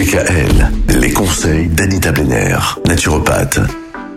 DKL, les conseils d'Anita Benner, naturopathe.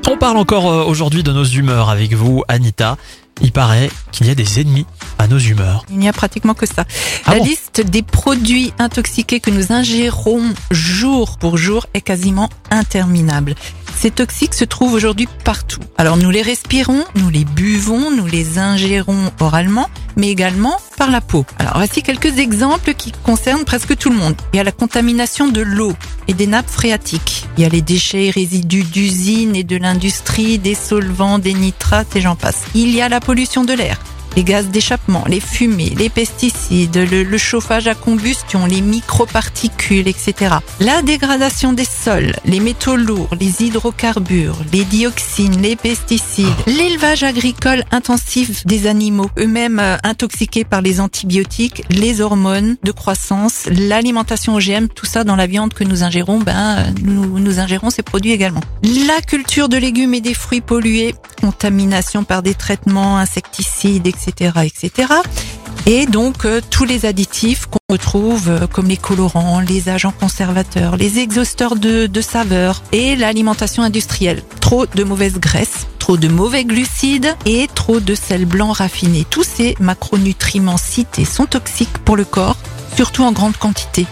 On parle encore euh, aujourd'hui de nos humeurs avec vous, Anita. Il paraît qu'il y a des ennemis à nos humeurs. Il n'y a pratiquement que ça. Ah La bon liste des produits intoxiqués que nous ingérons jour pour jour est quasiment interminable. Ces toxiques se trouvent aujourd'hui partout. Alors nous les respirons, nous les buvons, nous les ingérons oralement, mais également par la peau. Alors voici quelques exemples qui concernent presque tout le monde. Il y a la contamination de l'eau et des nappes phréatiques. Il y a les déchets et résidus d'usines et de l'industrie, des solvants, des nitrates et j'en passe. Il y a la pollution de l'air les gaz d'échappement, les fumées, les pesticides, le, le chauffage à combustion, les microparticules, etc. La dégradation des sols, les métaux lourds, les hydrocarbures, les dioxines, les pesticides, l'élevage agricole intensif des animaux, eux-mêmes euh, intoxiqués par les antibiotiques, les hormones de croissance, l'alimentation OGM, tout ça dans la viande que nous ingérons, ben euh, nous, nous ingérons ces produits également. La culture de légumes et des fruits pollués, contamination par des traitements insecticides, etc., etc. Et donc euh, tous les additifs qu'on retrouve euh, comme les colorants, les agents conservateurs, les exhausteurs de, de saveurs et l'alimentation industrielle. Trop de mauvaises graisses, trop de mauvais glucides et trop de sel blanc raffiné. Tous ces macronutriments cités sont toxiques pour le corps surtout en grande quantité.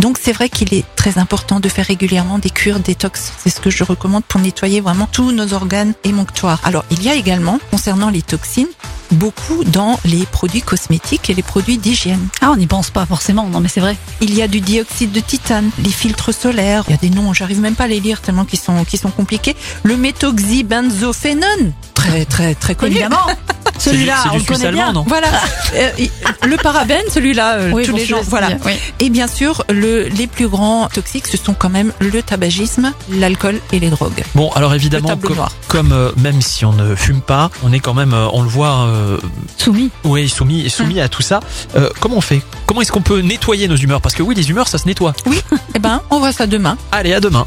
Donc c'est vrai qu'il est très important de faire régulièrement des cures détox. C'est ce que je recommande pour nettoyer vraiment tous nos organes émonctoires. Alors il y a également, concernant les toxines, beaucoup dans les produits cosmétiques et les produits d'hygiène. Ah, on n'y pense pas forcément, non mais c'est vrai. Il y a du dioxyde de titane, les filtres solaires, il y a des noms, j'arrive même pas à les lire tellement qu'ils sont, qu'ils sont compliqués. Le méthoxybenzophénone, très très très connu. Évidemment. Celui-là, C'est du on le connaît bien. non Voilà, Euh, le parabène, celui-là, euh, Oui, tous bon, les gens, voilà. bien, oui. Et bien sûr, le, les plus grands toxiques, ce sont quand même le tabagisme, l'alcool et les drogues. Bon, alors évidemment, comme, noir. comme, euh, même si on ne fume pas, on est quand même, euh, on le voit, euh, Soumis. oui, soumis, soumis à tout ça. Euh, comment on fait? Comment est-ce qu'on peut nettoyer nos humeurs? Parce que oui, les humeurs, ça se nettoie. Eh ben, on voit ça demain. Allez, à demain.